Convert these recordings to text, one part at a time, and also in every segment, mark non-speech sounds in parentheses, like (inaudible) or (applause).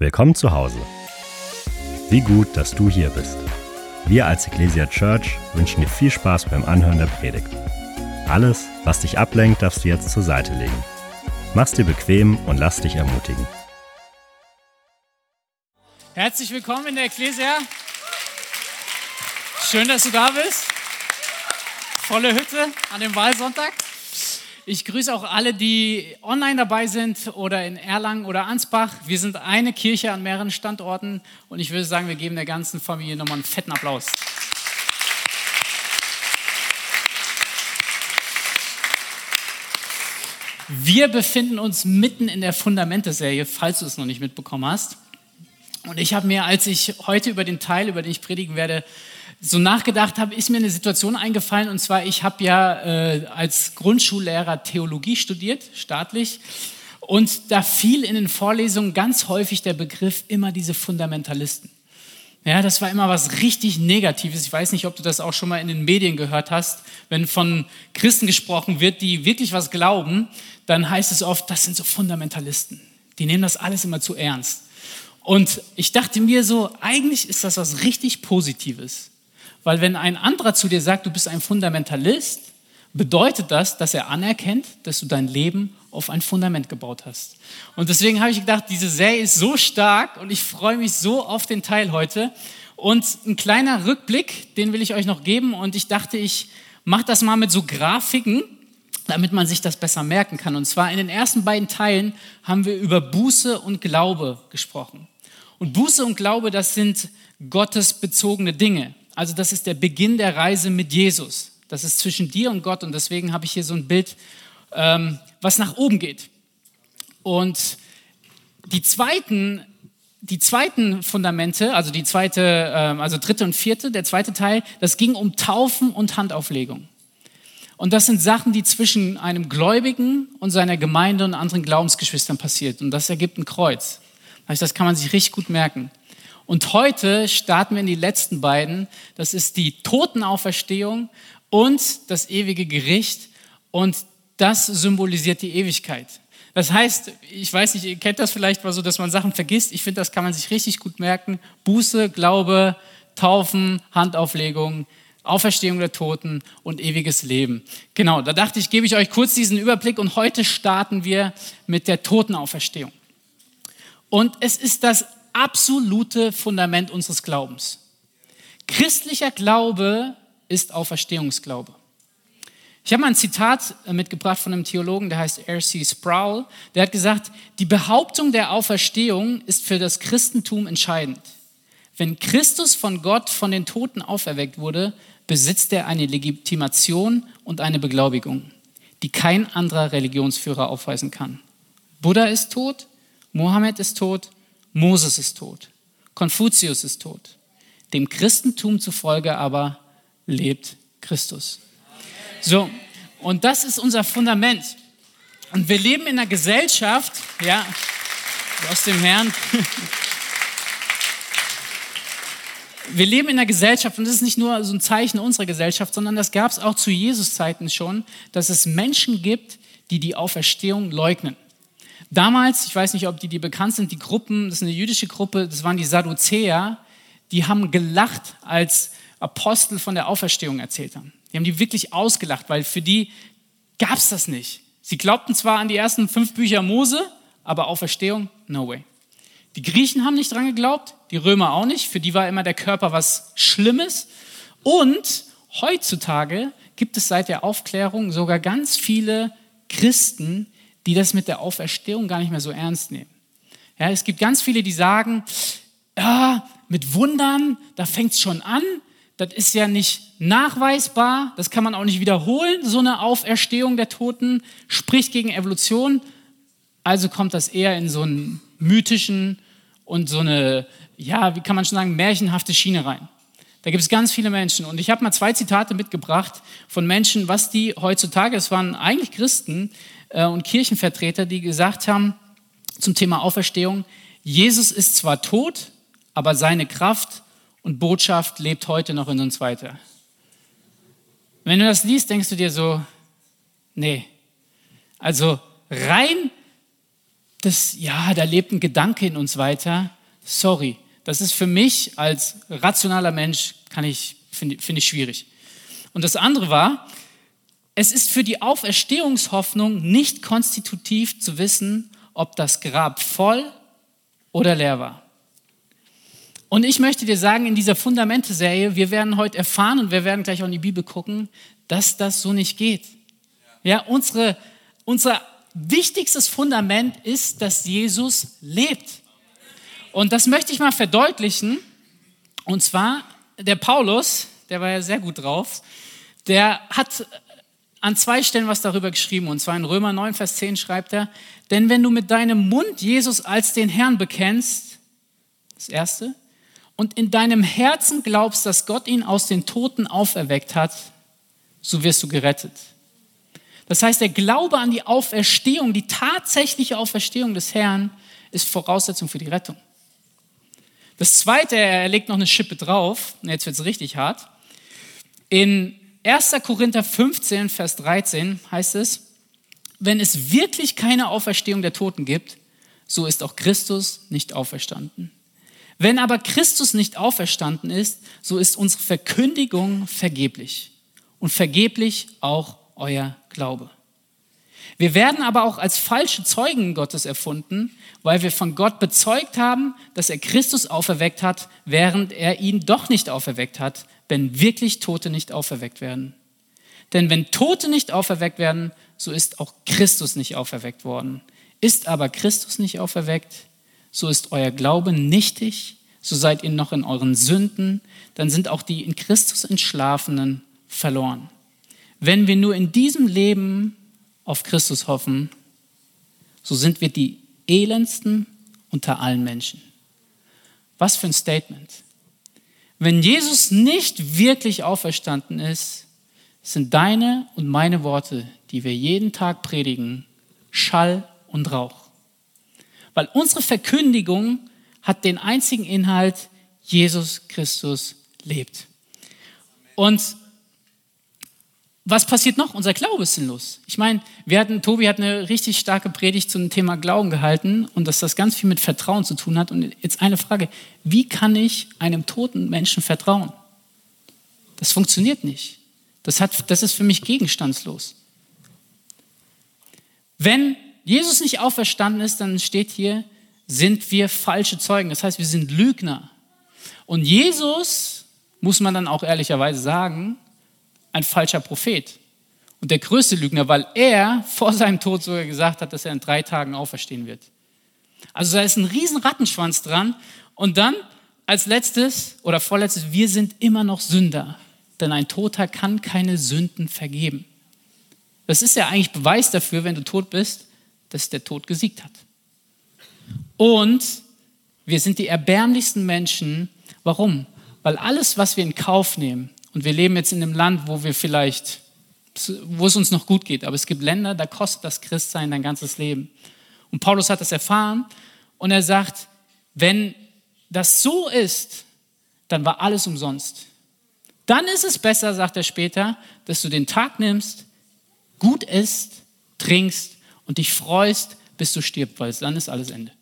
Willkommen zu Hause. Wie gut, dass du hier bist. Wir als Ecclesia Church wünschen dir viel Spaß beim Anhören der Predigt. Alles, was dich ablenkt, darfst du jetzt zur Seite legen. Mach's dir bequem und lass dich ermutigen. Herzlich willkommen in der Ecclesia. Schön, dass du da bist. Volle Hütte an dem Wahlsonntag. Ich grüße auch alle, die online dabei sind oder in Erlangen oder Ansbach. Wir sind eine Kirche an mehreren Standorten und ich würde sagen, wir geben der ganzen Familie nochmal einen fetten Applaus. Wir befinden uns mitten in der Fundamente-Serie, falls du es noch nicht mitbekommen hast. Und ich habe mir, als ich heute über den Teil, über den ich predigen werde, so nachgedacht habe, ist mir eine Situation eingefallen. Und zwar, ich habe ja äh, als Grundschullehrer Theologie studiert, staatlich. Und da fiel in den Vorlesungen ganz häufig der Begriff immer diese Fundamentalisten. Ja, das war immer was richtig Negatives. Ich weiß nicht, ob du das auch schon mal in den Medien gehört hast. Wenn von Christen gesprochen wird, die wirklich was glauben, dann heißt es oft, das sind so Fundamentalisten. Die nehmen das alles immer zu ernst. Und ich dachte mir so, eigentlich ist das was richtig Positives. Weil wenn ein anderer zu dir sagt, du bist ein Fundamentalist, bedeutet das, dass er anerkennt, dass du dein Leben auf ein Fundament gebaut hast. Und deswegen habe ich gedacht, diese Serie ist so stark und ich freue mich so auf den Teil heute. Und ein kleiner Rückblick, den will ich euch noch geben. Und ich dachte, ich mache das mal mit so Grafiken, damit man sich das besser merken kann. Und zwar in den ersten beiden Teilen haben wir über Buße und Glaube gesprochen. Und Buße und Glaube, das sind gottesbezogene Dinge. Also das ist der Beginn der Reise mit Jesus. Das ist zwischen dir und Gott und deswegen habe ich hier so ein Bild, ähm, was nach oben geht. Und die zweiten, die zweiten Fundamente, also die zweite, ähm, also dritte und vierte, der zweite Teil, das ging um Taufen und Handauflegung. Und das sind Sachen, die zwischen einem Gläubigen und seiner Gemeinde und anderen Glaubensgeschwistern passiert. Und das ergibt ein Kreuz. Das kann man sich richtig gut merken. Und heute starten wir in die letzten beiden. Das ist die Totenauferstehung und das ewige Gericht. Und das symbolisiert die Ewigkeit. Das heißt, ich weiß nicht, ihr kennt das vielleicht mal so, dass man Sachen vergisst. Ich finde, das kann man sich richtig gut merken. Buße, Glaube, Taufen, Handauflegung, Auferstehung der Toten und ewiges Leben. Genau, da dachte ich, gebe ich euch kurz diesen Überblick und heute starten wir mit der Totenauferstehung. Und es ist das absolute Fundament unseres Glaubens. Christlicher Glaube ist Auferstehungsglaube. Ich habe mal ein Zitat äh, mitgebracht von einem Theologen, der heißt R.C. Sproul. Der hat gesagt, die Behauptung der Auferstehung ist für das Christentum entscheidend. Wenn Christus von Gott von den Toten auferweckt wurde, besitzt er eine Legitimation und eine Beglaubigung, die kein anderer Religionsführer aufweisen kann. Buddha ist tot, Mohammed ist tot, Moses ist tot, Konfuzius ist tot. Dem Christentum zufolge aber lebt Christus. So, und das ist unser Fundament. Und wir leben in einer Gesellschaft, ja, aus dem Herrn. (laughs) Wir leben in einer Gesellschaft, und das ist nicht nur so ein Zeichen unserer Gesellschaft, sondern das gab es auch zu Jesus Zeiten schon, dass es Menschen gibt, die die Auferstehung leugnen. Damals, ich weiß nicht, ob die dir bekannt sind, die Gruppen, das ist eine jüdische Gruppe, das waren die Sadduzäer, die haben gelacht, als Apostel von der Auferstehung erzählt haben. Die haben die wirklich ausgelacht, weil für die gab es das nicht. Sie glaubten zwar an die ersten fünf Bücher Mose, aber Auferstehung, no way. Die Griechen haben nicht dran geglaubt, die Römer auch nicht. Für die war immer der Körper was Schlimmes. Und heutzutage gibt es seit der Aufklärung sogar ganz viele Christen, die das mit der Auferstehung gar nicht mehr so ernst nehmen. Ja, es gibt ganz viele, die sagen, ja, mit Wundern, da fängt es schon an. Das ist ja nicht nachweisbar, das kann man auch nicht wiederholen. So eine Auferstehung der Toten spricht gegen Evolution. Also kommt das eher in so einen mythischen und so eine, ja, wie kann man schon sagen, märchenhafte Schiene rein. Da gibt es ganz viele Menschen. Und ich habe mal zwei Zitate mitgebracht von Menschen, was die heutzutage, es waren eigentlich Christen, und Kirchenvertreter, die gesagt haben zum Thema Auferstehung, Jesus ist zwar tot, aber seine Kraft und Botschaft lebt heute noch in uns weiter. Wenn du das liest, denkst du dir so, nee, also rein das, ja, da lebt ein Gedanke in uns weiter. Sorry, das ist für mich als rationaler Mensch, kann ich, finde find ich schwierig. Und das andere war, es ist für die Auferstehungshoffnung nicht konstitutiv zu wissen, ob das Grab voll oder leer war. Und ich möchte dir sagen, in dieser Fundamente-Serie, wir werden heute erfahren und wir werden gleich auch in die Bibel gucken, dass das so nicht geht. Ja, unsere, unser wichtigstes Fundament ist, dass Jesus lebt. Und das möchte ich mal verdeutlichen. Und zwar, der Paulus, der war ja sehr gut drauf, der hat an zwei Stellen was darüber geschrieben. Und zwar in Römer 9, Vers 10 schreibt er, denn wenn du mit deinem Mund Jesus als den Herrn bekennst, das Erste, und in deinem Herzen glaubst, dass Gott ihn aus den Toten auferweckt hat, so wirst du gerettet. Das heißt, der Glaube an die Auferstehung, die tatsächliche Auferstehung des Herrn, ist Voraussetzung für die Rettung. Das Zweite, er legt noch eine Schippe drauf, jetzt wird es richtig hart. In 1. Korinther 15, Vers 13 heißt es, wenn es wirklich keine Auferstehung der Toten gibt, so ist auch Christus nicht auferstanden. Wenn aber Christus nicht auferstanden ist, so ist unsere Verkündigung vergeblich und vergeblich auch euer Glaube. Wir werden aber auch als falsche Zeugen Gottes erfunden, weil wir von Gott bezeugt haben, dass er Christus auferweckt hat, während er ihn doch nicht auferweckt hat, wenn wirklich Tote nicht auferweckt werden. Denn wenn Tote nicht auferweckt werden, so ist auch Christus nicht auferweckt worden. Ist aber Christus nicht auferweckt, so ist euer Glaube nichtig, so seid ihr noch in euren Sünden, dann sind auch die in Christus Entschlafenen verloren. Wenn wir nur in diesem Leben auf Christus hoffen, so sind wir die elendsten unter allen Menschen. Was für ein Statement. Wenn Jesus nicht wirklich auferstanden ist, sind deine und meine Worte, die wir jeden Tag predigen, Schall und Rauch. Weil unsere Verkündigung hat den einzigen Inhalt, Jesus Christus lebt. Und was passiert noch? Unser Glaube ist sinnlos. Ich meine, wir hatten, Tobi hat eine richtig starke Predigt zum Thema Glauben gehalten und dass das ganz viel mit Vertrauen zu tun hat. Und jetzt eine Frage, wie kann ich einem toten Menschen vertrauen? Das funktioniert nicht. Das, hat, das ist für mich gegenstandslos. Wenn Jesus nicht auferstanden ist, dann steht hier, sind wir falsche Zeugen. Das heißt, wir sind Lügner. Und Jesus, muss man dann auch ehrlicherweise sagen, ein falscher Prophet und der größte Lügner, weil er vor seinem Tod sogar gesagt hat, dass er in drei Tagen auferstehen wird. Also da ist ein riesen Rattenschwanz dran. Und dann als letztes oder vorletztes, wir sind immer noch Sünder, denn ein Toter kann keine Sünden vergeben. Das ist ja eigentlich Beweis dafür, wenn du tot bist, dass der Tod gesiegt hat. Und wir sind die erbärmlichsten Menschen. Warum? Weil alles, was wir in Kauf nehmen, und wir leben jetzt in einem Land, wo wir vielleicht, wo es uns noch gut geht, aber es gibt Länder, da kostet das Christsein dein ganzes Leben. Und Paulus hat das erfahren und er sagt, wenn das so ist, dann war alles umsonst. Dann ist es besser, sagt er später, dass du den Tag nimmst, gut isst, trinkst und dich freust, bis du stirbst, weil dann ist alles Ende.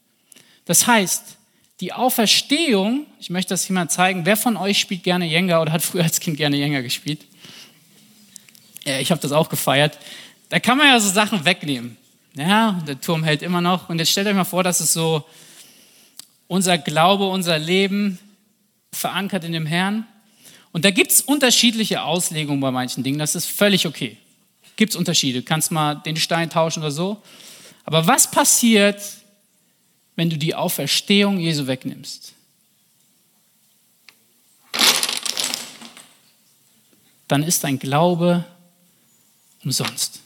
Das heißt, die Auferstehung, ich möchte das hier mal zeigen, wer von euch spielt gerne Jenga oder hat früher als Kind gerne Jenga gespielt? Ja, ich habe das auch gefeiert. Da kann man ja so Sachen wegnehmen. Ja, der Turm hält immer noch. Und jetzt stellt euch mal vor, dass es so unser Glaube, unser Leben verankert in dem Herrn. Und da gibt es unterschiedliche Auslegungen bei manchen Dingen. Das ist völlig okay. Gibt es Unterschiede. Kannst mal den Stein tauschen oder so. Aber was passiert, wenn du die Auferstehung Jesu wegnimmst. Dann ist dein Glaube umsonst.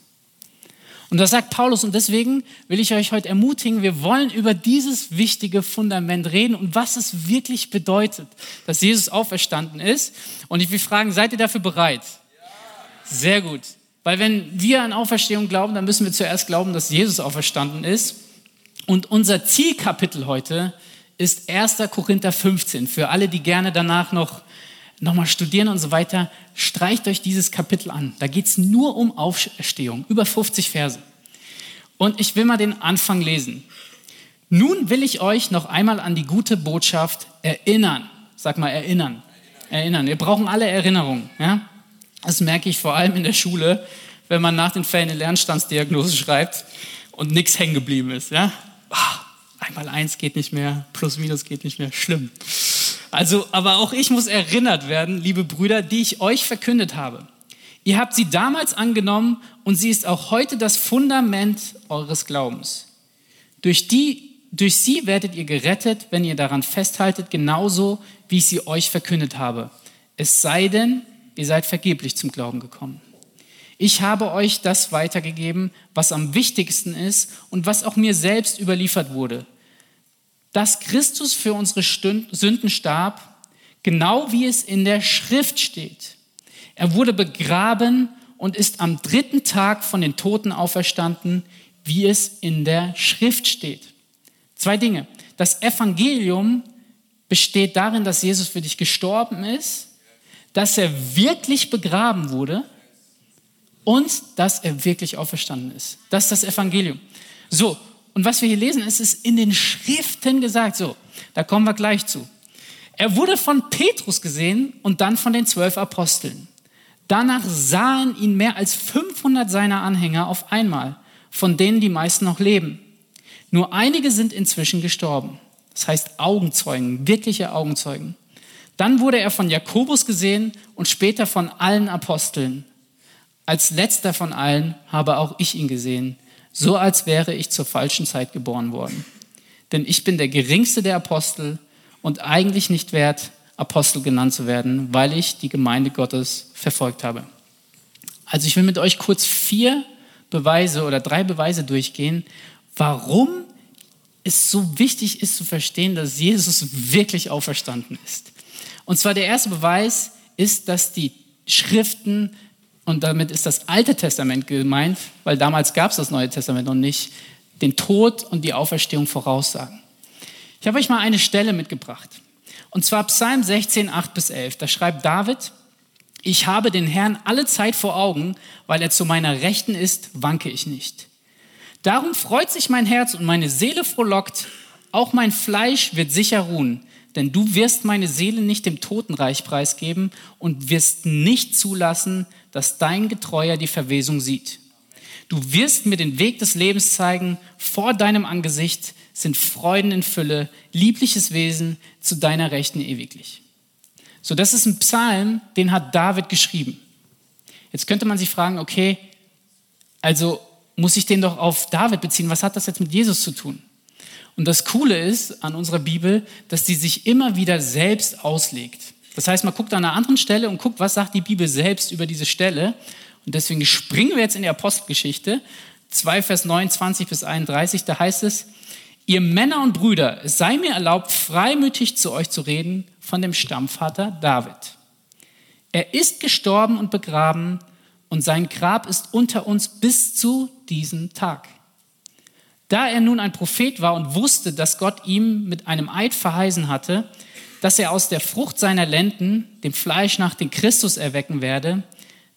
Und das sagt Paulus und deswegen will ich euch heute ermutigen, wir wollen über dieses wichtige Fundament reden und was es wirklich bedeutet, dass Jesus auferstanden ist. Und ich will fragen, seid ihr dafür bereit? Sehr gut. Weil wenn wir an Auferstehung glauben, dann müssen wir zuerst glauben, dass Jesus auferstanden ist. Und unser Zielkapitel heute ist 1. Korinther 15. Für alle, die gerne danach noch nochmal studieren und so weiter, streicht euch dieses Kapitel an. Da geht es nur um Auferstehung, über 50 Verse. Und ich will mal den Anfang lesen. Nun will ich euch noch einmal an die gute Botschaft erinnern. Sag mal erinnern. Erinnern. Wir brauchen alle Erinnerungen. Ja? Das merke ich vor allem in der Schule, wenn man nach den Fällen eine Lernstandsdiagnose schreibt und nichts hängen geblieben ist. Ja? Ah, einmal eins geht nicht mehr, plus minus geht nicht mehr. Schlimm. Also, aber auch ich muss erinnert werden, liebe Brüder, die ich euch verkündet habe. Ihr habt sie damals angenommen und sie ist auch heute das Fundament eures Glaubens. Durch, die, durch sie werdet ihr gerettet, wenn ihr daran festhaltet, genauso wie ich sie euch verkündet habe. Es sei denn, ihr seid vergeblich zum Glauben gekommen. Ich habe euch das weitergegeben, was am wichtigsten ist und was auch mir selbst überliefert wurde. Dass Christus für unsere Sünden starb, genau wie es in der Schrift steht. Er wurde begraben und ist am dritten Tag von den Toten auferstanden, wie es in der Schrift steht. Zwei Dinge. Das Evangelium besteht darin, dass Jesus für dich gestorben ist, dass er wirklich begraben wurde und dass er wirklich auferstanden ist. Das ist das Evangelium. So, und was wir hier lesen, ist es in den Schriften gesagt. So, da kommen wir gleich zu. Er wurde von Petrus gesehen und dann von den zwölf Aposteln. Danach sahen ihn mehr als 500 seiner Anhänger auf einmal, von denen die meisten noch leben. Nur einige sind inzwischen gestorben. Das heißt Augenzeugen, wirkliche Augenzeugen. Dann wurde er von Jakobus gesehen und später von allen Aposteln. Als letzter von allen habe auch ich ihn gesehen, so als wäre ich zur falschen Zeit geboren worden. Denn ich bin der geringste der Apostel und eigentlich nicht wert, Apostel genannt zu werden, weil ich die Gemeinde Gottes verfolgt habe. Also ich will mit euch kurz vier Beweise oder drei Beweise durchgehen, warum es so wichtig ist zu verstehen, dass Jesus wirklich auferstanden ist. Und zwar der erste Beweis ist, dass die Schriften, und damit ist das Alte Testament gemeint, weil damals gab es das Neue Testament noch nicht, den Tod und die Auferstehung voraussagen. Ich habe euch mal eine Stelle mitgebracht. Und zwar Psalm 16, 8 bis 11. Da schreibt David, ich habe den Herrn alle Zeit vor Augen, weil er zu meiner Rechten ist, wanke ich nicht. Darum freut sich mein Herz und meine Seele frohlockt, auch mein Fleisch wird sicher ruhen, denn du wirst meine Seele nicht dem Totenreich preisgeben und wirst nicht zulassen, dass dein Getreuer die Verwesung sieht. Du wirst mir den Weg des Lebens zeigen, vor deinem Angesicht sind Freuden in Fülle, liebliches Wesen zu deiner Rechten ewiglich. So, das ist ein Psalm, den hat David geschrieben. Jetzt könnte man sich fragen, okay, also muss ich den doch auf David beziehen? Was hat das jetzt mit Jesus zu tun? Und das Coole ist an unserer Bibel, dass die sich immer wieder selbst auslegt. Das heißt, man guckt an einer anderen Stelle und guckt, was sagt die Bibel selbst über diese Stelle. Und deswegen springen wir jetzt in die Apostelgeschichte, 2 Vers 29 bis 31, da heißt es, Ihr Männer und Brüder, es sei mir erlaubt, freimütig zu euch zu reden von dem Stammvater David. Er ist gestorben und begraben und sein Grab ist unter uns bis zu diesem Tag. Da er nun ein Prophet war und wusste, dass Gott ihm mit einem Eid verheißen hatte, dass er aus der Frucht seiner Lenden, dem Fleisch nach den Christus erwecken werde,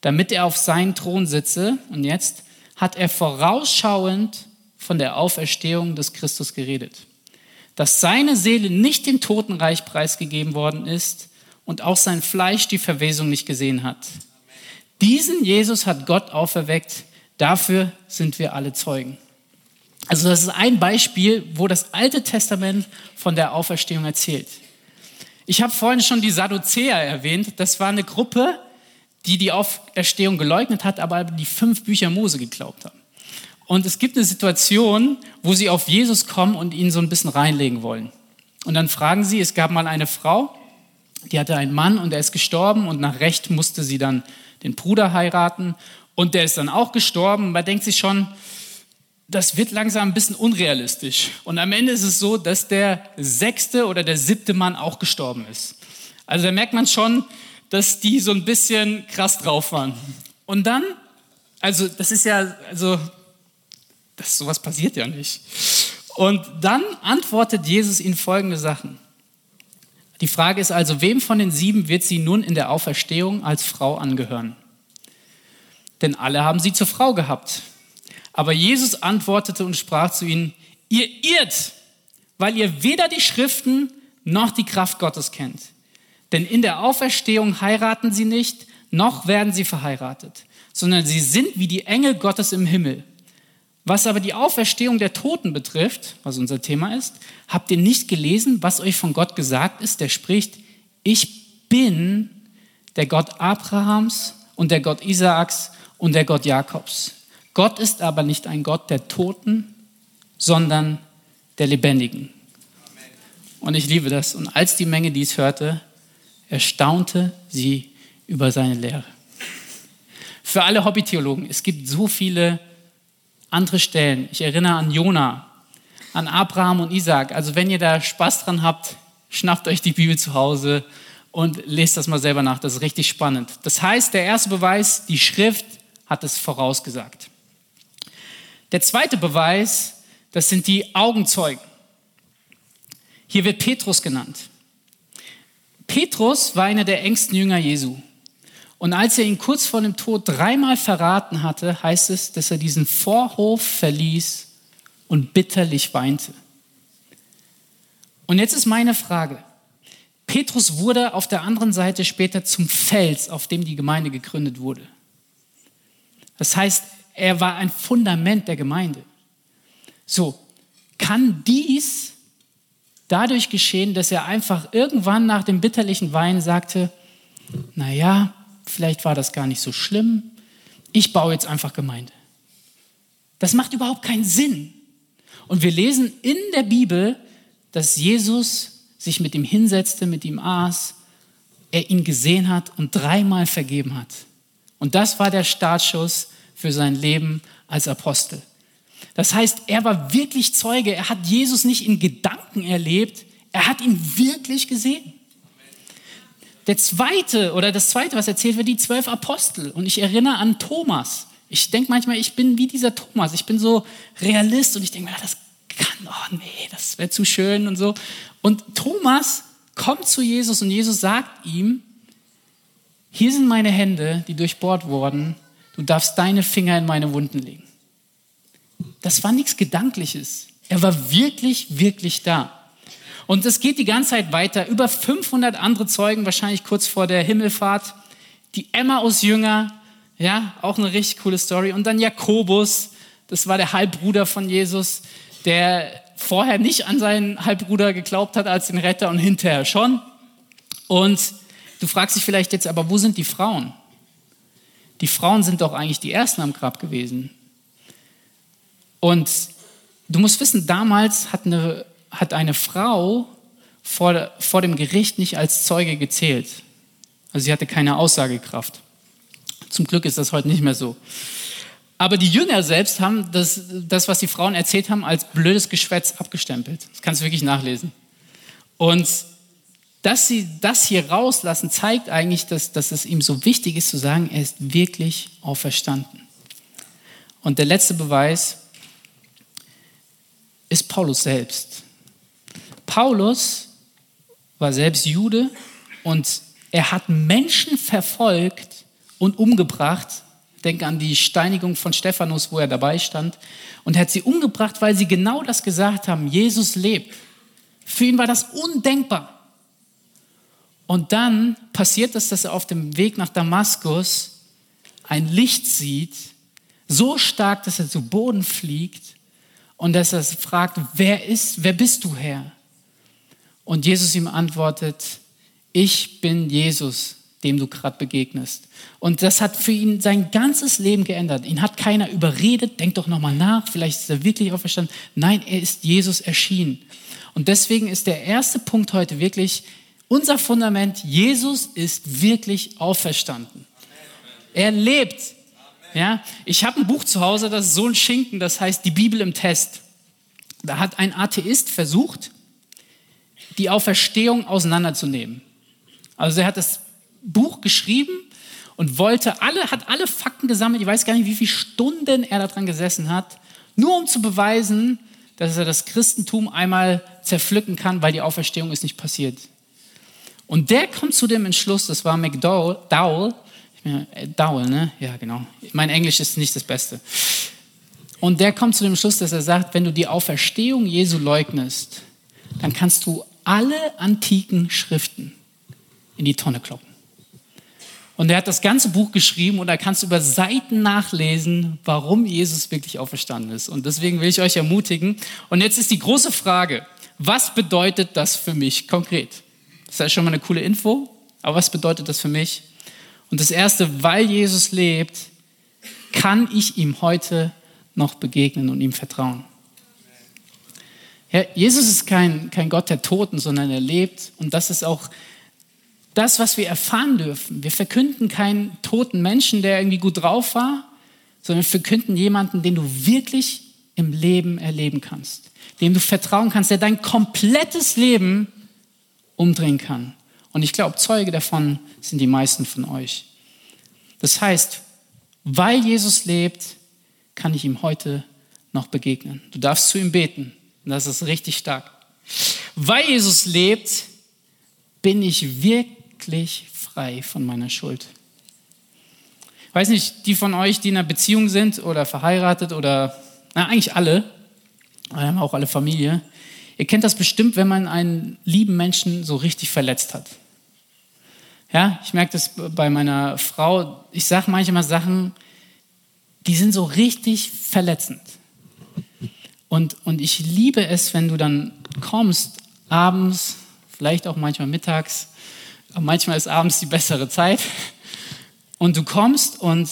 damit er auf seinen Thron sitze, und jetzt hat er vorausschauend von der Auferstehung des Christus geredet. Dass seine Seele nicht dem Totenreich preisgegeben worden ist und auch sein Fleisch die Verwesung nicht gesehen hat. Diesen Jesus hat Gott auferweckt. Dafür sind wir alle Zeugen. Also das ist ein Beispiel, wo das Alte Testament von der Auferstehung erzählt. Ich habe vorhin schon die Sadduzäer erwähnt. Das war eine Gruppe, die die Auferstehung geleugnet hat, aber die fünf Bücher Mose geglaubt haben. Und es gibt eine Situation, wo sie auf Jesus kommen und ihn so ein bisschen reinlegen wollen. Und dann fragen sie, es gab mal eine Frau, die hatte einen Mann und er ist gestorben und nach Recht musste sie dann den Bruder heiraten und der ist dann auch gestorben. Man denkt sich schon, das wird langsam ein bisschen unrealistisch. Und am Ende ist es so, dass der sechste oder der siebte Mann auch gestorben ist. Also da merkt man schon, dass die so ein bisschen krass drauf waren. Und dann, also das ist ja, also das, sowas passiert ja nicht. Und dann antwortet Jesus ihnen folgende Sachen. Die Frage ist also, wem von den sieben wird sie nun in der Auferstehung als Frau angehören? Denn alle haben sie zur Frau gehabt. Aber Jesus antwortete und sprach zu ihnen, ihr irrt, weil ihr weder die Schriften noch die Kraft Gottes kennt. Denn in der Auferstehung heiraten sie nicht, noch werden sie verheiratet, sondern sie sind wie die Engel Gottes im Himmel. Was aber die Auferstehung der Toten betrifft, was unser Thema ist, habt ihr nicht gelesen, was euch von Gott gesagt ist, der spricht, ich bin der Gott Abrahams und der Gott Isaaks und der Gott Jakobs. Gott ist aber nicht ein Gott der Toten, sondern der Lebendigen. Und ich liebe das. Und als die Menge dies hörte, erstaunte sie über seine Lehre. Für alle Hobbytheologen, es gibt so viele andere Stellen. Ich erinnere an Jona, an Abraham und Isaac. Also wenn ihr da Spaß dran habt, schnappt euch die Bibel zu Hause und lest das mal selber nach. Das ist richtig spannend. Das heißt, der erste Beweis, die Schrift hat es vorausgesagt. Der zweite Beweis, das sind die Augenzeugen. Hier wird Petrus genannt. Petrus war einer der engsten Jünger Jesu. Und als er ihn kurz vor dem Tod dreimal verraten hatte, heißt es, dass er diesen Vorhof verließ und bitterlich weinte. Und jetzt ist meine Frage. Petrus wurde auf der anderen Seite später zum Fels, auf dem die Gemeinde gegründet wurde. Das heißt, er war ein Fundament der Gemeinde. So, kann dies dadurch geschehen, dass er einfach irgendwann nach dem bitterlichen Wein sagte, naja, vielleicht war das gar nicht so schlimm, ich baue jetzt einfach Gemeinde. Das macht überhaupt keinen Sinn. Und wir lesen in der Bibel, dass Jesus sich mit ihm hinsetzte, mit ihm aß, er ihn gesehen hat und dreimal vergeben hat. Und das war der Startschuss für sein Leben als Apostel. Das heißt, er war wirklich Zeuge. Er hat Jesus nicht in Gedanken erlebt, er hat ihn wirklich gesehen. Der zweite oder das zweite, was erzählt wird, die zwölf Apostel. Und ich erinnere an Thomas. Ich denke manchmal, ich bin wie dieser Thomas. Ich bin so Realist und ich denke mir, das kann, oh nee, das wäre zu schön und so. Und Thomas kommt zu Jesus und Jesus sagt ihm, hier sind meine Hände, die durchbohrt wurden. Du darfst deine Finger in meine Wunden legen. Das war nichts Gedankliches. Er war wirklich, wirklich da. Und es geht die ganze Zeit weiter. Über 500 andere Zeugen, wahrscheinlich kurz vor der Himmelfahrt. Die Emmaus-Jünger, ja, auch eine richtig coole Story. Und dann Jakobus, das war der Halbbruder von Jesus, der vorher nicht an seinen Halbbruder geglaubt hat als den Retter und hinterher schon. Und du fragst dich vielleicht jetzt, aber wo sind die Frauen? Die Frauen sind doch eigentlich die Ersten am Grab gewesen. Und du musst wissen, damals hat eine, hat eine Frau vor, vor dem Gericht nicht als Zeuge gezählt. Also sie hatte keine Aussagekraft. Zum Glück ist das heute nicht mehr so. Aber die Jünger selbst haben das, das, was die Frauen erzählt haben, als blödes Geschwätz abgestempelt. Das kannst du wirklich nachlesen. Und dass sie das hier rauslassen, zeigt eigentlich, dass, dass es ihm so wichtig ist zu sagen, er ist wirklich auferstanden. Und der letzte Beweis, ist Paulus selbst. Paulus war selbst Jude und er hat Menschen verfolgt und umgebracht. Denke an die Steinigung von Stephanus, wo er dabei stand. Und er hat sie umgebracht, weil sie genau das gesagt haben, Jesus lebt. Für ihn war das undenkbar. Und dann passiert es, dass er auf dem Weg nach Damaskus ein Licht sieht, so stark, dass er zu Boden fliegt und dass er fragt, wer ist, wer bist du Herr? Und Jesus ihm antwortet, ich bin Jesus, dem du gerade begegnest. Und das hat für ihn sein ganzes Leben geändert. Ihn hat keiner überredet, denk doch nochmal nach, vielleicht ist er wirklich auferstanden. Nein, er ist Jesus erschienen. Und deswegen ist der erste Punkt heute wirklich unser Fundament, Jesus ist wirklich auferstanden. Er lebt. Ja, ich habe ein Buch zu Hause, das ist so ein Schinken, das heißt die Bibel im Test. Da hat ein Atheist versucht, die Auferstehung auseinanderzunehmen. Also er hat das Buch geschrieben und wollte alle, hat alle Fakten gesammelt. Ich weiß gar nicht, wie viele Stunden er daran gesessen hat, nur um zu beweisen, dass er das Christentum einmal zerpflücken kann, weil die Auferstehung ist nicht passiert. Und der kommt zu dem Entschluss, das war McDowell, Dowell, äh, Dowell, ne? Ja, genau. Mein Englisch ist nicht das Beste. Und der kommt zu dem Schluss, dass er sagt, wenn du die Auferstehung Jesu leugnest, dann kannst du alle antiken Schriften in die Tonne kloppen. Und er hat das ganze Buch geschrieben und da kannst du über Seiten nachlesen, warum Jesus wirklich auferstanden ist. Und deswegen will ich euch ermutigen. Und jetzt ist die große Frage, was bedeutet das für mich konkret? Das ist schon mal eine coole Info, aber was bedeutet das für mich? Und das Erste, weil Jesus lebt, kann ich ihm heute noch begegnen und ihm vertrauen. Ja, Jesus ist kein, kein Gott der Toten, sondern er lebt. Und das ist auch das, was wir erfahren dürfen. Wir verkünden keinen toten Menschen, der irgendwie gut drauf war, sondern wir verkünden jemanden, den du wirklich im Leben erleben kannst, dem du vertrauen kannst, der dein komplettes Leben umdrehen kann. Und ich glaube, Zeuge davon sind die meisten von euch. Das heißt, weil Jesus lebt, kann ich ihm heute noch begegnen. Du darfst zu ihm beten. Und das ist richtig stark. Weil Jesus lebt, bin ich wirklich frei von meiner Schuld. Ich weiß nicht, die von euch, die in einer Beziehung sind oder verheiratet oder na, eigentlich alle, auch alle Familie, ihr kennt das bestimmt, wenn man einen lieben Menschen so richtig verletzt hat. Ja, ich merke das bei meiner Frau. Ich sage manchmal Sachen, die sind so richtig verletzend. Und, und ich liebe es, wenn du dann kommst, abends, vielleicht auch manchmal mittags, manchmal ist abends die bessere Zeit, und du kommst und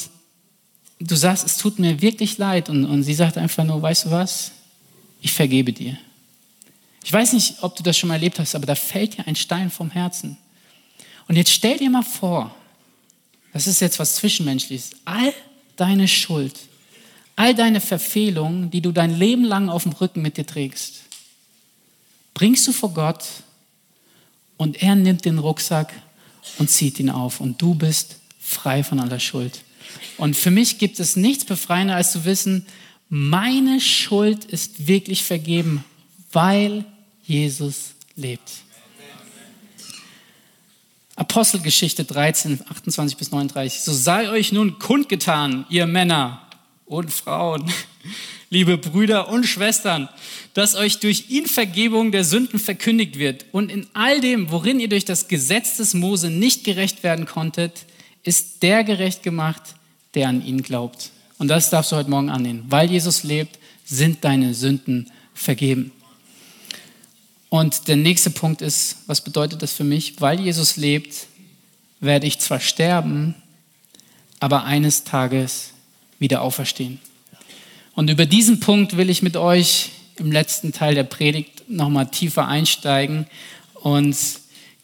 du sagst, es tut mir wirklich leid. Und, und sie sagt einfach nur, weißt du was, ich vergebe dir. Ich weiß nicht, ob du das schon mal erlebt hast, aber da fällt dir ein Stein vom Herzen. Und jetzt stell dir mal vor, das ist jetzt was Zwischenmenschliches, all deine Schuld, all deine Verfehlungen, die du dein Leben lang auf dem Rücken mit dir trägst, bringst du vor Gott und er nimmt den Rucksack und zieht ihn auf und du bist frei von aller Schuld. Und für mich gibt es nichts befreiender, als zu wissen, meine Schuld ist wirklich vergeben, weil Jesus lebt. Apostelgeschichte 13, 28 bis 39. So sei euch nun kundgetan, ihr Männer und Frauen, (laughs) liebe Brüder und Schwestern, dass euch durch ihn Vergebung der Sünden verkündigt wird. Und in all dem, worin ihr durch das Gesetz des Mose nicht gerecht werden konntet, ist der gerecht gemacht, der an ihn glaubt. Und das darfst du heute Morgen annehmen. Weil Jesus lebt, sind deine Sünden vergeben. Und der nächste Punkt ist, was bedeutet das für mich? Weil Jesus lebt, werde ich zwar sterben, aber eines Tages wieder auferstehen. Und über diesen Punkt will ich mit euch im letzten Teil der Predigt nochmal tiefer einsteigen. Und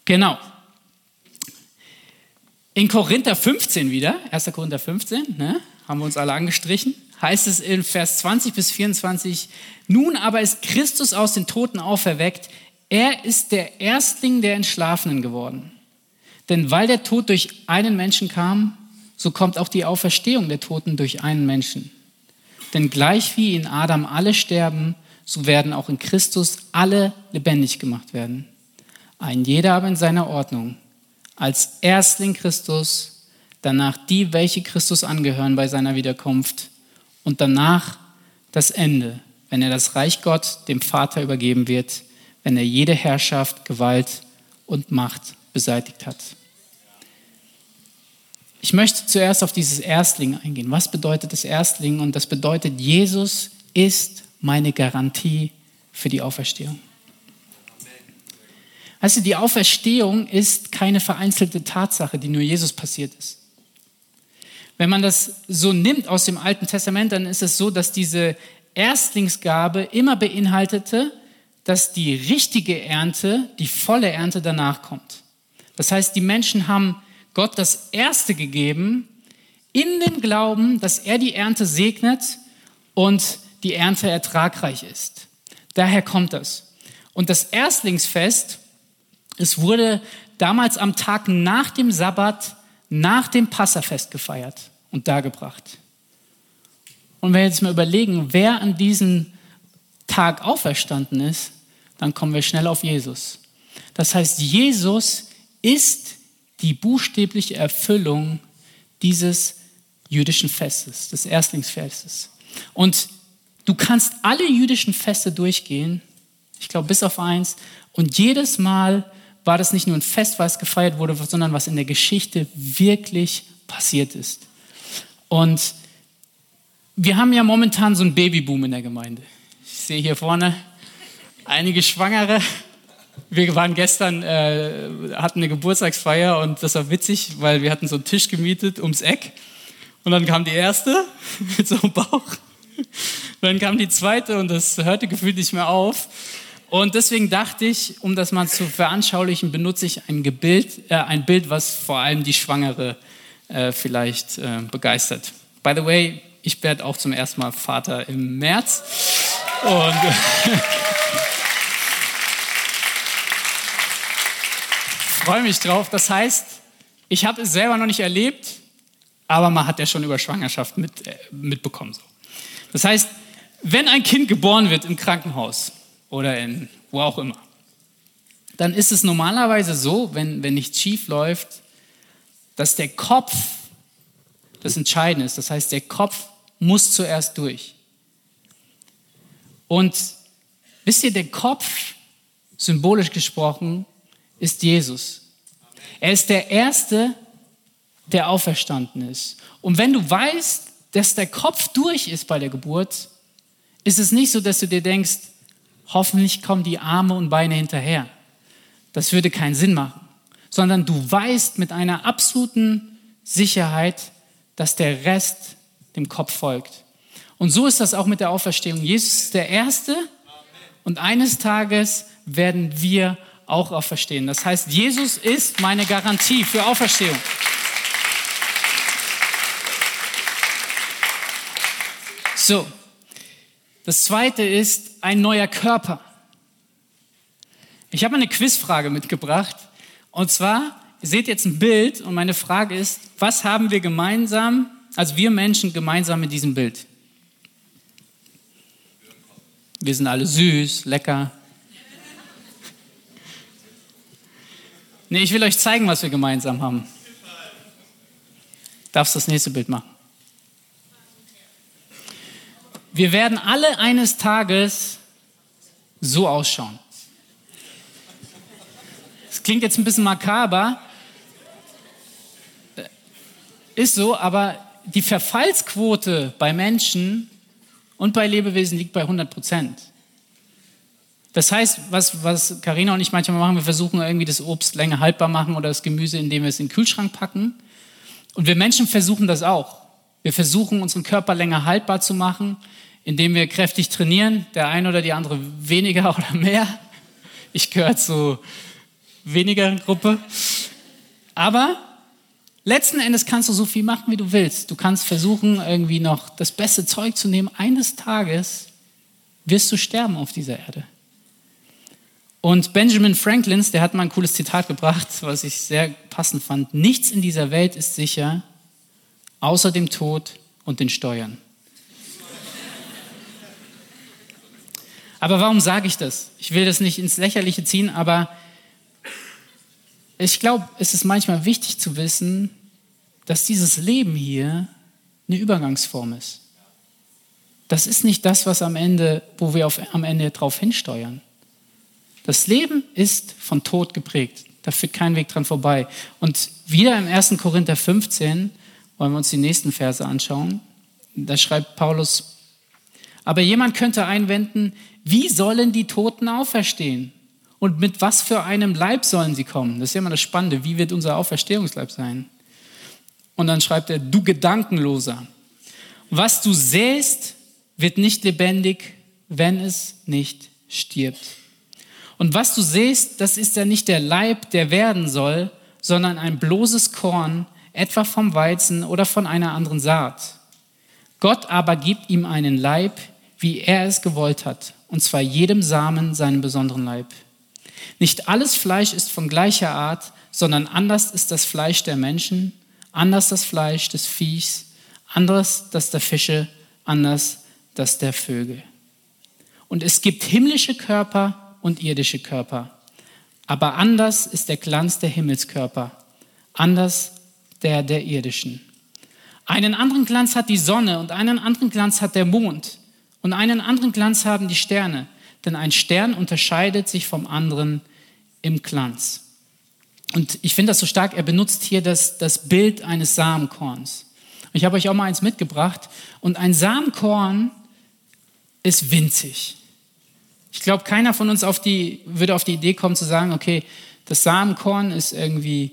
genau, in Korinther 15 wieder, 1. Korinther 15, ne, haben wir uns alle angestrichen heißt es in Vers 20 bis 24, nun aber ist Christus aus den Toten auferweckt, er ist der Erstling der Entschlafenen geworden. Denn weil der Tod durch einen Menschen kam, so kommt auch die Auferstehung der Toten durch einen Menschen. Denn gleich wie in Adam alle sterben, so werden auch in Christus alle lebendig gemacht werden. Ein jeder aber in seiner Ordnung. Als Erstling Christus, danach die, welche Christus angehören bei seiner Wiederkunft und danach das Ende, wenn er das Reich Gott dem Vater übergeben wird, wenn er jede Herrschaft, Gewalt und Macht beseitigt hat. Ich möchte zuerst auf dieses Erstling eingehen. Was bedeutet das Erstling? Und das bedeutet, Jesus ist meine Garantie für die Auferstehung. Du, die Auferstehung ist keine vereinzelte Tatsache, die nur Jesus passiert ist. Wenn man das so nimmt aus dem Alten Testament, dann ist es so, dass diese Erstlingsgabe immer beinhaltete, dass die richtige Ernte, die volle Ernte danach kommt. Das heißt, die Menschen haben Gott das Erste gegeben, in dem Glauben, dass er die Ernte segnet und die Ernte ertragreich ist. Daher kommt das. Und das Erstlingsfest, es wurde damals am Tag nach dem Sabbat nach dem Passafest gefeiert und dargebracht. Und wenn wir jetzt mal überlegen, wer an diesem Tag auferstanden ist, dann kommen wir schnell auf Jesus. Das heißt, Jesus ist die buchstäbliche Erfüllung dieses jüdischen Festes, des Erstlingsfestes. Und du kannst alle jüdischen Feste durchgehen Ich glaube, bis auf eins. Und jedes Mal war das nicht nur ein Fest, was gefeiert wurde, sondern was in der Geschichte wirklich passiert ist. Und wir haben ja momentan so einen Babyboom in der Gemeinde. Ich sehe hier vorne einige Schwangere. Wir waren gestern, äh, hatten eine Geburtstagsfeier und das war witzig, weil wir hatten so einen Tisch gemietet ums Eck. Und dann kam die erste (laughs) mit so einem Bauch. Dann kam die zweite und das hörte gefühlt nicht mehr auf. Und deswegen dachte ich, um das mal zu veranschaulichen, benutze ich ein, Gebild, äh, ein Bild, was vor allem die Schwangere äh, vielleicht äh, begeistert. By the way, ich werde auch zum ersten Mal Vater im März. Und (laughs) freue mich drauf. Das heißt, ich habe es selber noch nicht erlebt, aber man hat ja schon über Schwangerschaft mit, äh, mitbekommen. So. Das heißt, wenn ein Kind geboren wird im Krankenhaus oder in wo auch immer, dann ist es normalerweise so, wenn, wenn nichts schief läuft, dass der Kopf das Entscheidende ist. Das heißt, der Kopf muss zuerst durch. Und wisst ihr, der Kopf, symbolisch gesprochen, ist Jesus. Er ist der Erste, der auferstanden ist. Und wenn du weißt, dass der Kopf durch ist bei der Geburt, ist es nicht so, dass du dir denkst, hoffentlich kommen die Arme und Beine hinterher. Das würde keinen Sinn machen. Sondern du weißt mit einer absoluten Sicherheit, dass der Rest dem Kopf folgt. Und so ist das auch mit der Auferstehung. Jesus ist der Erste und eines Tages werden wir auch auferstehen. Das heißt, Jesus ist meine Garantie für Auferstehung. So, das zweite ist ein neuer Körper. Ich habe eine Quizfrage mitgebracht. Und zwar, ihr seht jetzt ein Bild und meine Frage ist, was haben wir gemeinsam, also wir Menschen gemeinsam mit diesem Bild? Wir sind alle süß, lecker. Nee, ich will euch zeigen, was wir gemeinsam haben. Darfst das nächste Bild machen? Wir werden alle eines Tages so ausschauen. Das klingt jetzt ein bisschen makaber, ist so, aber die Verfallsquote bei Menschen und bei Lebewesen liegt bei 100 Prozent. Das heißt, was, was Carina und ich manchmal machen, wir versuchen irgendwie das Obst länger haltbar machen oder das Gemüse, indem wir es in den Kühlschrank packen. Und wir Menschen versuchen das auch. Wir versuchen, unseren Körper länger haltbar zu machen, indem wir kräftig trainieren, der eine oder die andere weniger (laughs) oder mehr. Ich gehöre zu weniger Gruppe. Aber letzten Endes kannst du so viel machen, wie du willst. Du kannst versuchen, irgendwie noch das beste Zeug zu nehmen. Eines Tages wirst du sterben auf dieser Erde. Und Benjamin Franklins, der hat mal ein cooles Zitat gebracht, was ich sehr passend fand. Nichts in dieser Welt ist sicher, außer dem Tod und den Steuern. Aber warum sage ich das? Ich will das nicht ins Lächerliche ziehen, aber ich glaube, es ist manchmal wichtig zu wissen, dass dieses Leben hier eine Übergangsform ist. Das ist nicht das, was am Ende, wo wir auf, am Ende drauf hinsteuern. Das Leben ist von Tod geprägt. Da führt kein Weg dran vorbei. Und wieder im 1. Korinther 15 wollen wir uns die nächsten Verse anschauen. Da schreibt Paulus, aber jemand könnte einwenden, wie sollen die Toten auferstehen? Und mit was für einem Leib sollen sie kommen? Das ist ja immer das Spannende. Wie wird unser Auferstehungsleib sein? Und dann schreibt er, du Gedankenloser. Was du sähst, wird nicht lebendig, wenn es nicht stirbt. Und was du siehst, das ist ja nicht der Leib, der werden soll, sondern ein bloßes Korn, etwa vom Weizen oder von einer anderen Saat. Gott aber gibt ihm einen Leib, wie er es gewollt hat, und zwar jedem Samen seinen besonderen Leib. Nicht alles Fleisch ist von gleicher Art, sondern anders ist das Fleisch der Menschen, anders das Fleisch des Viehs, anders das der Fische, anders das der Vögel. Und es gibt himmlische Körper und irdische Körper. Aber anders ist der Glanz der Himmelskörper, anders der der irdischen. Einen anderen Glanz hat die Sonne und einen anderen Glanz hat der Mond und einen anderen Glanz haben die Sterne. denn ein Stern unterscheidet sich vom anderen im Glanz. Und ich finde das so stark, er benutzt hier das, das Bild eines Samenkorns. Ich habe euch auch mal eins mitgebracht. Und ein Samenkorn ist winzig. Ich glaube, keiner von uns auf die, würde auf die Idee kommen zu sagen, okay, das Samenkorn ist irgendwie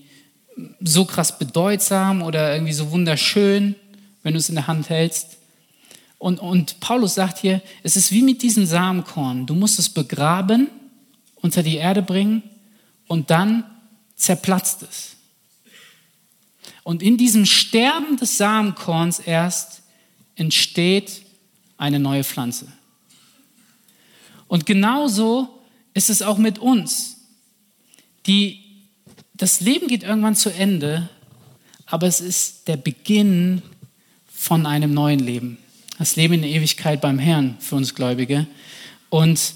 so krass bedeutsam oder irgendwie so wunderschön, wenn du es in der Hand hältst. Und, und Paulus sagt hier, es ist wie mit diesem Samenkorn. Du musst es begraben, unter die Erde bringen und dann zerplatzt es. Und in diesem Sterben des Samenkorns erst entsteht eine neue Pflanze. Und genauso ist es auch mit uns. Die, das Leben geht irgendwann zu Ende, aber es ist der Beginn von einem neuen Leben. Das Leben in der Ewigkeit beim Herrn für uns Gläubige. Und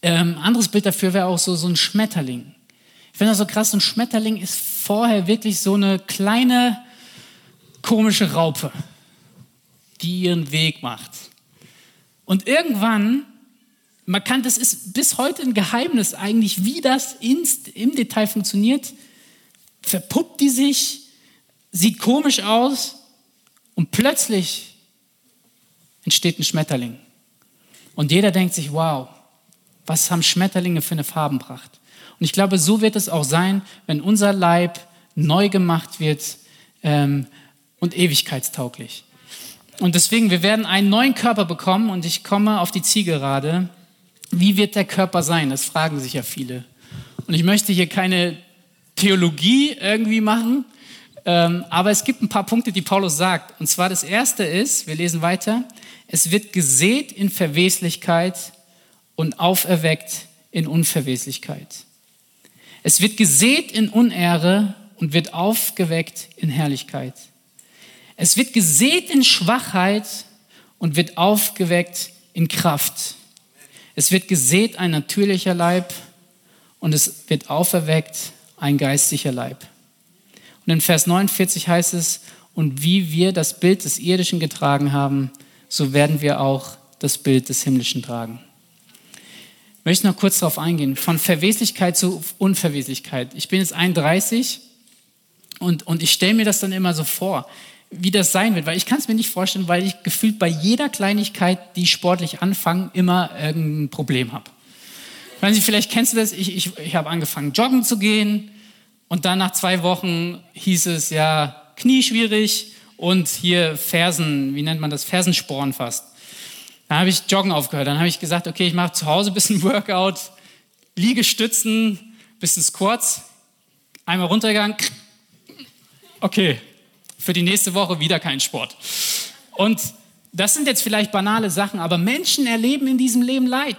ähm, anderes Bild dafür wäre auch so, so ein Schmetterling. Ich finde das so krass, ein Schmetterling ist vorher wirklich so eine kleine komische Raupe, die ihren Weg macht. Und irgendwann, man kann, das ist bis heute ein Geheimnis eigentlich, wie das ins, im Detail funktioniert, verpuppt die sich, sieht komisch aus und plötzlich entsteht ein Schmetterling. Und jeder denkt sich, wow, was haben Schmetterlinge für eine Farbenpracht? Und ich glaube, so wird es auch sein, wenn unser Leib neu gemacht wird ähm, und ewigkeitstauglich. Und deswegen, wir werden einen neuen Körper bekommen und ich komme auf die Zielgerade. Wie wird der Körper sein? Das fragen sich ja viele. Und ich möchte hier keine Theologie irgendwie machen, aber es gibt ein paar Punkte, die Paulus sagt. Und zwar das erste ist, wir lesen weiter, es wird gesät in Verweslichkeit und auferweckt in Unverweslichkeit. Es wird gesät in Unehre und wird aufgeweckt in Herrlichkeit. Es wird gesät in Schwachheit und wird aufgeweckt in Kraft. Es wird gesät ein natürlicher Leib und es wird auferweckt ein geistlicher Leib. Und in Vers 49 heißt es, und wie wir das Bild des Irdischen getragen haben, so werden wir auch das Bild des Himmlischen tragen. Möchte noch kurz darauf eingehen, von Verweslichkeit zu Unverweslichkeit. Ich bin jetzt 31 und, und ich stelle mir das dann immer so vor, wie das sein wird, weil ich kann es mir nicht vorstellen, weil ich gefühlt bei jeder Kleinigkeit, die sportlich anfangen, immer irgendein Problem habe. Vielleicht kennst du das, ich, ich, ich habe angefangen joggen zu gehen und dann nach zwei Wochen hieß es ja Knie schwierig und hier Fersen, wie nennt man das, Fersensporen fast. Dann habe ich Joggen aufgehört. Dann habe ich gesagt, okay, ich mache zu Hause ein bisschen (laughs) Workout, Liegestützen, bisschen Squats, einmal runtergegangen. Okay, für die nächste Woche wieder kein Sport. Und das sind jetzt vielleicht banale Sachen, aber Menschen erleben in diesem Leben Leid.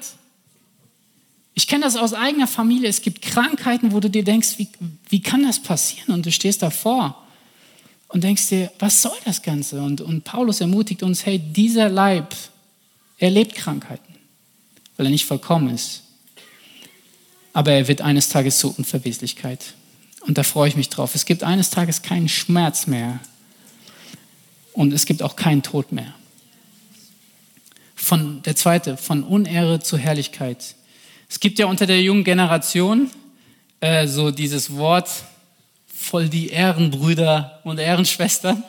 Ich kenne das aus eigener Familie. Es gibt Krankheiten, wo du dir denkst, wie, wie kann das passieren? Und du stehst davor und denkst dir, was soll das Ganze? Und, und Paulus ermutigt uns, hey, dieser Leib, er lebt Krankheiten, weil er nicht vollkommen ist. Aber er wird eines Tages zur Unverweslichkeit. Und da freue ich mich drauf. Es gibt eines Tages keinen Schmerz mehr. Und es gibt auch keinen Tod mehr. Von, der zweite, von Unehre zu Herrlichkeit. Es gibt ja unter der jungen Generation äh, so dieses Wort, voll die Ehrenbrüder und Ehrenschwestern.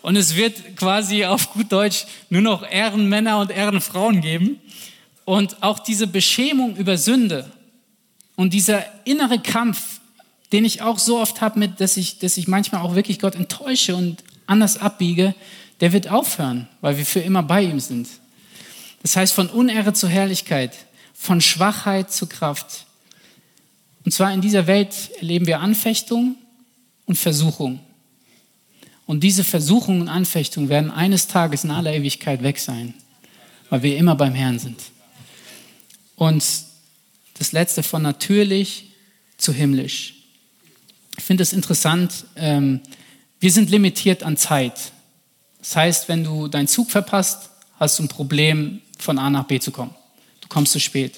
Und es wird quasi auf gut Deutsch nur noch Ehrenmänner und Ehrenfrauen geben. Und auch diese Beschämung über Sünde und dieser innere Kampf, den ich auch so oft habe, mit, dass ich, dass ich manchmal auch wirklich Gott enttäusche und anders abbiege, der wird aufhören, weil wir für immer bei ihm sind. Das heißt, von Unehre zur Herrlichkeit, von Schwachheit zu Kraft. Und zwar in dieser Welt erleben wir Anfechtung und Versuchung. Und diese Versuchungen und Anfechtungen werden eines Tages in aller Ewigkeit weg sein, weil wir immer beim Herrn sind. Und das letzte von natürlich zu himmlisch. Ich finde es interessant, ähm, wir sind limitiert an Zeit. Das heißt, wenn du deinen Zug verpasst, hast du ein Problem, von A nach B zu kommen. Kommst zu spät.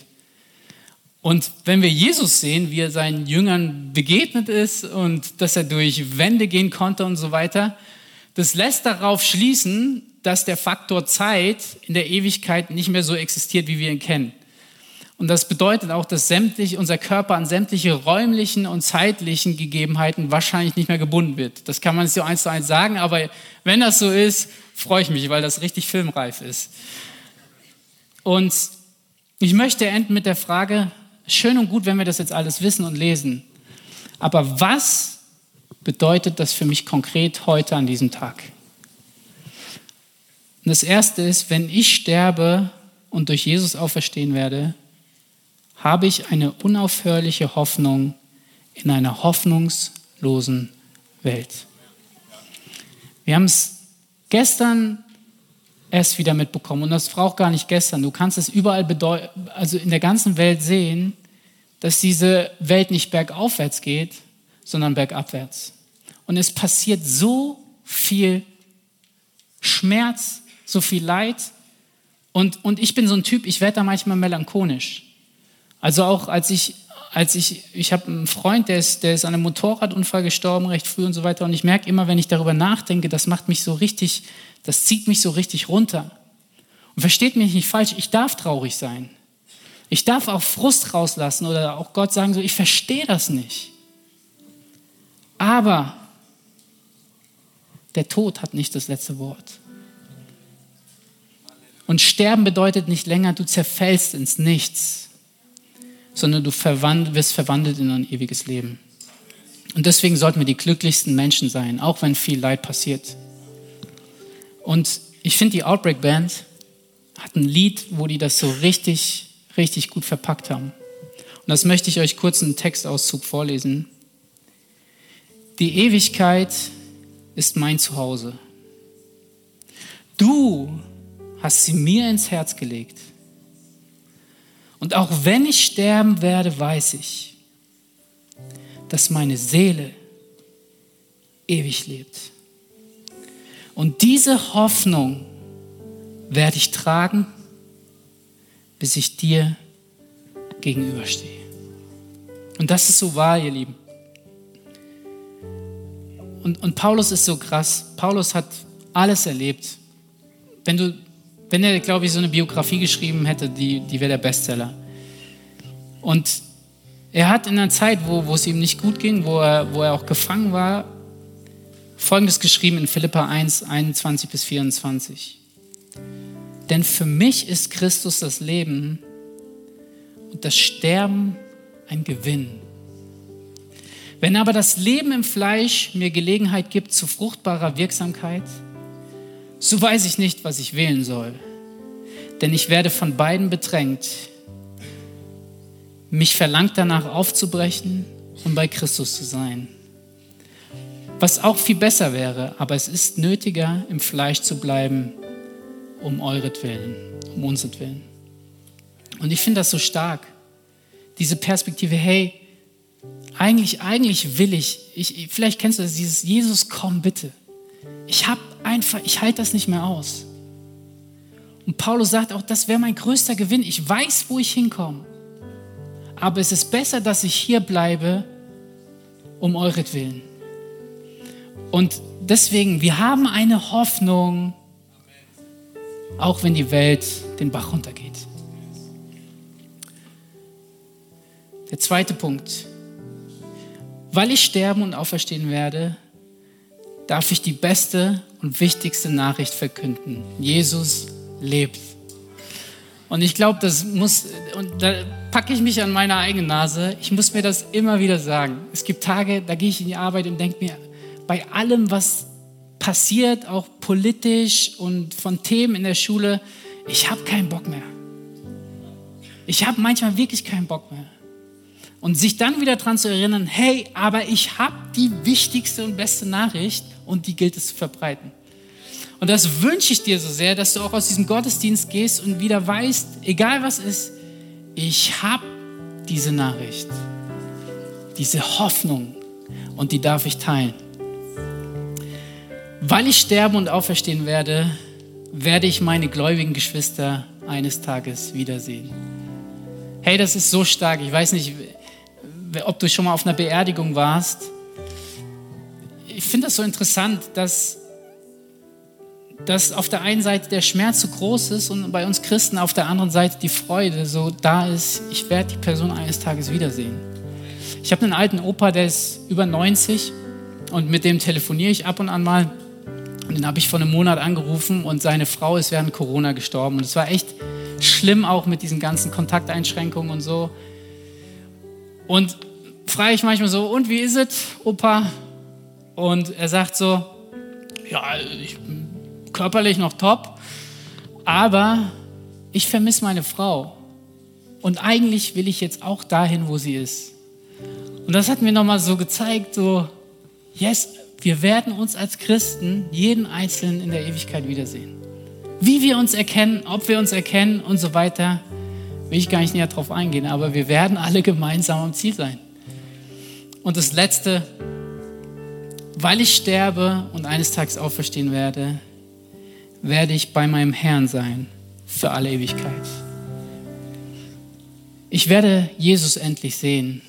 Und wenn wir Jesus sehen, wie er seinen Jüngern begegnet ist und dass er durch Wände gehen konnte und so weiter, das lässt darauf schließen, dass der Faktor Zeit in der Ewigkeit nicht mehr so existiert, wie wir ihn kennen. Und das bedeutet auch, dass sämtlich unser Körper an sämtliche räumlichen und zeitlichen Gegebenheiten wahrscheinlich nicht mehr gebunden wird. Das kann man nicht so eins zu eins sagen, aber wenn das so ist, freue ich mich, weil das richtig filmreif ist. Und ich möchte enden mit der Frage, schön und gut, wenn wir das jetzt alles wissen und lesen, aber was bedeutet das für mich konkret heute an diesem Tag? Und das Erste ist, wenn ich sterbe und durch Jesus auferstehen werde, habe ich eine unaufhörliche Hoffnung in einer hoffnungslosen Welt. Wir haben es gestern erst wieder mitbekommen und das braucht gar nicht gestern. Du kannst es überall also in der ganzen Welt sehen, dass diese Welt nicht bergaufwärts geht, sondern bergabwärts. Und es passiert so viel Schmerz, so viel Leid. Und, und ich bin so ein Typ, ich werde da manchmal melancholisch. Also auch als ich, als ich, ich habe einen Freund, der ist, der ist an einem Motorradunfall gestorben, recht früh und so weiter. Und ich merke immer, wenn ich darüber nachdenke, das macht mich so richtig, das zieht mich so richtig runter. Und versteht mich nicht falsch, ich darf traurig sein. Ich darf auch Frust rauslassen oder auch Gott sagen, so, ich verstehe das nicht. Aber der Tod hat nicht das letzte Wort. Und sterben bedeutet nicht länger, du zerfällst ins Nichts, sondern du verwandelt, wirst verwandelt in ein ewiges Leben. Und deswegen sollten wir die glücklichsten Menschen sein, auch wenn viel Leid passiert. Und ich finde, die Outbreak Band hat ein Lied, wo die das so richtig richtig gut verpackt haben. Und das möchte ich euch kurz einen Textauszug vorlesen. Die Ewigkeit ist mein Zuhause. Du hast sie mir ins Herz gelegt. Und auch wenn ich sterben werde, weiß ich, dass meine Seele ewig lebt. Und diese Hoffnung werde ich tragen bis ich dir gegenüberstehe. Und das ist so wahr, ihr Lieben. Und, und Paulus ist so krass. Paulus hat alles erlebt. Wenn, du, wenn er, glaube ich, so eine Biografie geschrieben hätte, die, die wäre der Bestseller. Und er hat in einer Zeit, wo, wo es ihm nicht gut ging, wo er, wo er auch gefangen war, Folgendes geschrieben in Philippa 1, 21 bis 24. Denn für mich ist Christus das Leben und das Sterben ein Gewinn. Wenn aber das Leben im Fleisch mir Gelegenheit gibt zu fruchtbarer Wirksamkeit, so weiß ich nicht, was ich wählen soll. Denn ich werde von beiden bedrängt. Mich verlangt danach aufzubrechen und bei Christus zu sein. Was auch viel besser wäre, aber es ist nötiger, im Fleisch zu bleiben um euretwillen, um unsertwillen. Und ich finde das so stark, diese Perspektive, hey, eigentlich, eigentlich will ich, ich, vielleicht kennst du das, dieses Jesus, komm bitte. Ich habe einfach, ich halte das nicht mehr aus. Und Paulus sagt auch, das wäre mein größter Gewinn. Ich weiß, wo ich hinkomme. Aber es ist besser, dass ich hier bleibe, um euretwillen. Und deswegen, wir haben eine Hoffnung, auch wenn die Welt den Bach runtergeht. Der zweite Punkt. Weil ich sterben und auferstehen werde, darf ich die beste und wichtigste Nachricht verkünden. Jesus lebt. Und ich glaube, das muss, und da packe ich mich an meine eigene Nase, ich muss mir das immer wieder sagen. Es gibt Tage, da gehe ich in die Arbeit und denke mir, bei allem, was passiert, auch politisch und von Themen in der Schule, ich habe keinen Bock mehr. Ich habe manchmal wirklich keinen Bock mehr. Und sich dann wieder daran zu erinnern, hey, aber ich habe die wichtigste und beste Nachricht und die gilt es zu verbreiten. Und das wünsche ich dir so sehr, dass du auch aus diesem Gottesdienst gehst und wieder weißt, egal was ist, ich habe diese Nachricht, diese Hoffnung und die darf ich teilen. Weil ich sterben und auferstehen werde, werde ich meine gläubigen Geschwister eines Tages wiedersehen. Hey, das ist so stark. Ich weiß nicht, ob du schon mal auf einer Beerdigung warst. Ich finde das so interessant, dass dass auf der einen Seite der Schmerz so groß ist und bei uns Christen auf der anderen Seite die Freude so da ist, ich werde die Person eines Tages wiedersehen. Ich habe einen alten Opa, der ist über 90 und mit dem telefoniere ich ab und an mal. Den habe ich vor einem Monat angerufen und seine Frau ist während Corona gestorben. Und es war echt schlimm auch mit diesen ganzen Kontakteinschränkungen und so. Und frage ich manchmal so, und wie ist es, Opa? Und er sagt so, ja, ich bin körperlich noch top, aber ich vermisse meine Frau. Und eigentlich will ich jetzt auch dahin, wo sie ist. Und das hat mir nochmal so gezeigt, so, yes, wir werden uns als Christen jeden Einzelnen in der Ewigkeit wiedersehen. Wie wir uns erkennen, ob wir uns erkennen und so weiter, will ich gar nicht näher drauf eingehen, aber wir werden alle gemeinsam am Ziel sein. Und das Letzte, weil ich sterbe und eines Tages auferstehen werde, werde ich bei meinem Herrn sein für alle Ewigkeit. Ich werde Jesus endlich sehen.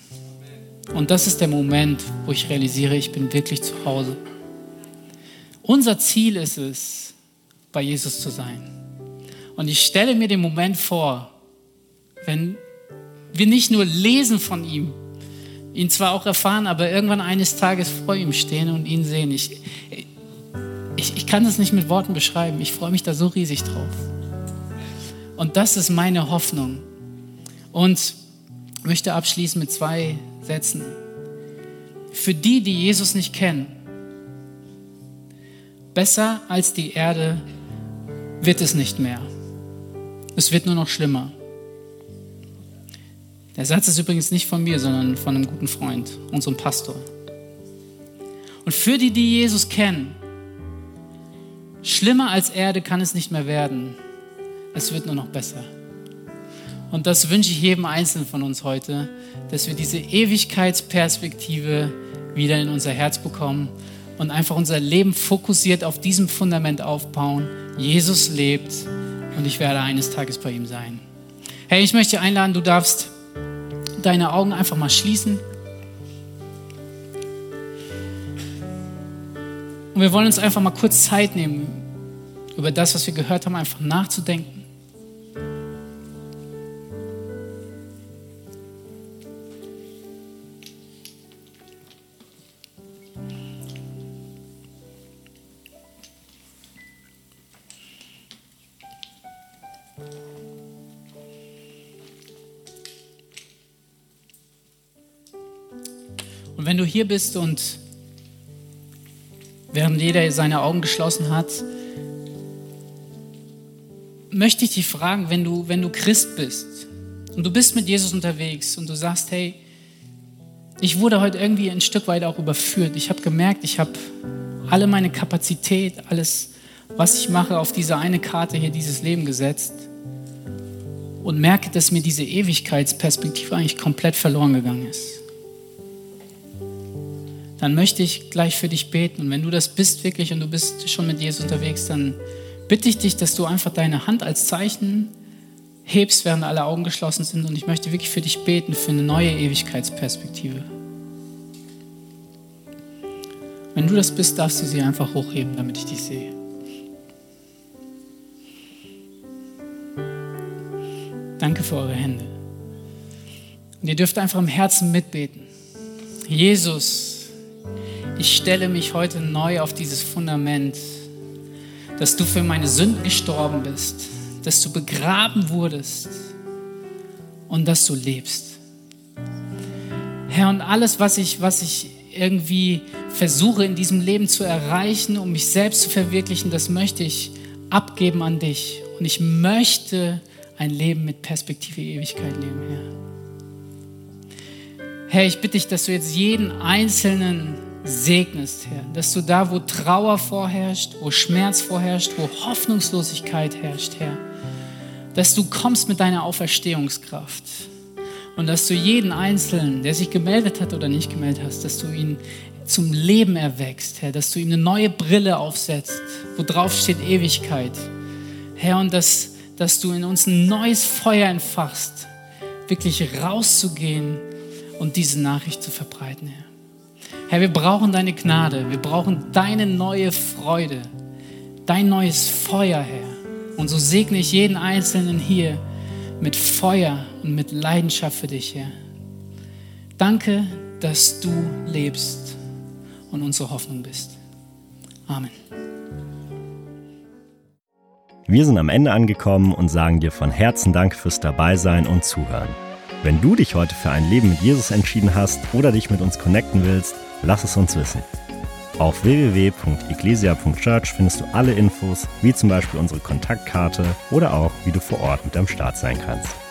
Und das ist der Moment, wo ich realisiere, ich bin wirklich zu Hause. Unser Ziel ist es, bei Jesus zu sein. Und ich stelle mir den Moment vor, wenn wir nicht nur lesen von ihm, ihn zwar auch erfahren, aber irgendwann eines Tages vor ihm stehen und ihn sehen. Ich, ich, ich kann das nicht mit Worten beschreiben. Ich freue mich da so riesig drauf. Und das ist meine Hoffnung. Und möchte abschließen mit zwei Sätzen. Für die, die Jesus nicht kennen, besser als die Erde wird es nicht mehr. Es wird nur noch schlimmer. Der Satz ist übrigens nicht von mir, sondern von einem guten Freund, unserem Pastor. Und für die, die Jesus kennen, schlimmer als Erde kann es nicht mehr werden. Es wird nur noch besser. Und das wünsche ich jedem Einzelnen von uns heute, dass wir diese Ewigkeitsperspektive wieder in unser Herz bekommen und einfach unser Leben fokussiert auf diesem Fundament aufbauen. Jesus lebt und ich werde eines Tages bei ihm sein. Hey, ich möchte einladen, du darfst deine Augen einfach mal schließen. Und wir wollen uns einfach mal kurz Zeit nehmen, über das, was wir gehört haben, einfach nachzudenken. Und wenn du hier bist und während jeder seine Augen geschlossen hat, möchte ich dich fragen, wenn du, wenn du Christ bist und du bist mit Jesus unterwegs und du sagst, hey, ich wurde heute irgendwie ein Stück weit auch überführt. Ich habe gemerkt, ich habe alle meine Kapazität, alles, was ich mache, auf diese eine Karte hier, dieses Leben gesetzt und merke, dass mir diese Ewigkeitsperspektive eigentlich komplett verloren gegangen ist dann möchte ich gleich für dich beten. Und wenn du das bist wirklich und du bist schon mit Jesus unterwegs, dann bitte ich dich, dass du einfach deine Hand als Zeichen hebst, während alle Augen geschlossen sind. Und ich möchte wirklich für dich beten, für eine neue Ewigkeitsperspektive. Wenn du das bist, darfst du sie einfach hochheben, damit ich dich sehe. Danke für eure Hände. Und ihr dürft einfach im Herzen mitbeten. Jesus, ich stelle mich heute neu auf dieses Fundament, dass du für meine Sünden gestorben bist, dass du begraben wurdest und dass du lebst. Herr, und alles, was ich, was ich irgendwie versuche in diesem Leben zu erreichen, um mich selbst zu verwirklichen, das möchte ich abgeben an dich. Und ich möchte ein Leben mit Perspektive Ewigkeit leben, Herr. Herr, ich bitte dich, dass du jetzt jeden Einzelnen segnest, Herr. Dass du da, wo Trauer vorherrscht, wo Schmerz vorherrscht, wo Hoffnungslosigkeit herrscht, Herr, dass du kommst mit deiner Auferstehungskraft. Und dass du jeden Einzelnen, der sich gemeldet hat oder nicht gemeldet hast, dass du ihn zum Leben erwächst, Herr, dass du ihm eine neue Brille aufsetzt, wo drauf steht Ewigkeit. Herr, und dass, dass du in uns ein neues Feuer entfachst, wirklich rauszugehen und diese Nachricht zu verbreiten, Herr. Herr, wir brauchen deine Gnade, wir brauchen deine neue Freude, dein neues Feuer, Herr. Und so segne ich jeden Einzelnen hier mit Feuer und mit Leidenschaft für dich, Herr. Danke, dass du lebst und unsere Hoffnung bist. Amen. Wir sind am Ende angekommen und sagen dir von Herzen Dank fürs Dabeisein und Zuhören. Wenn du dich heute für ein Leben mit Jesus entschieden hast oder dich mit uns connecten willst, lass es uns wissen. Auf www.ecclesia.church findest du alle Infos, wie zum Beispiel unsere Kontaktkarte oder auch, wie du vor Ort mit am Start sein kannst.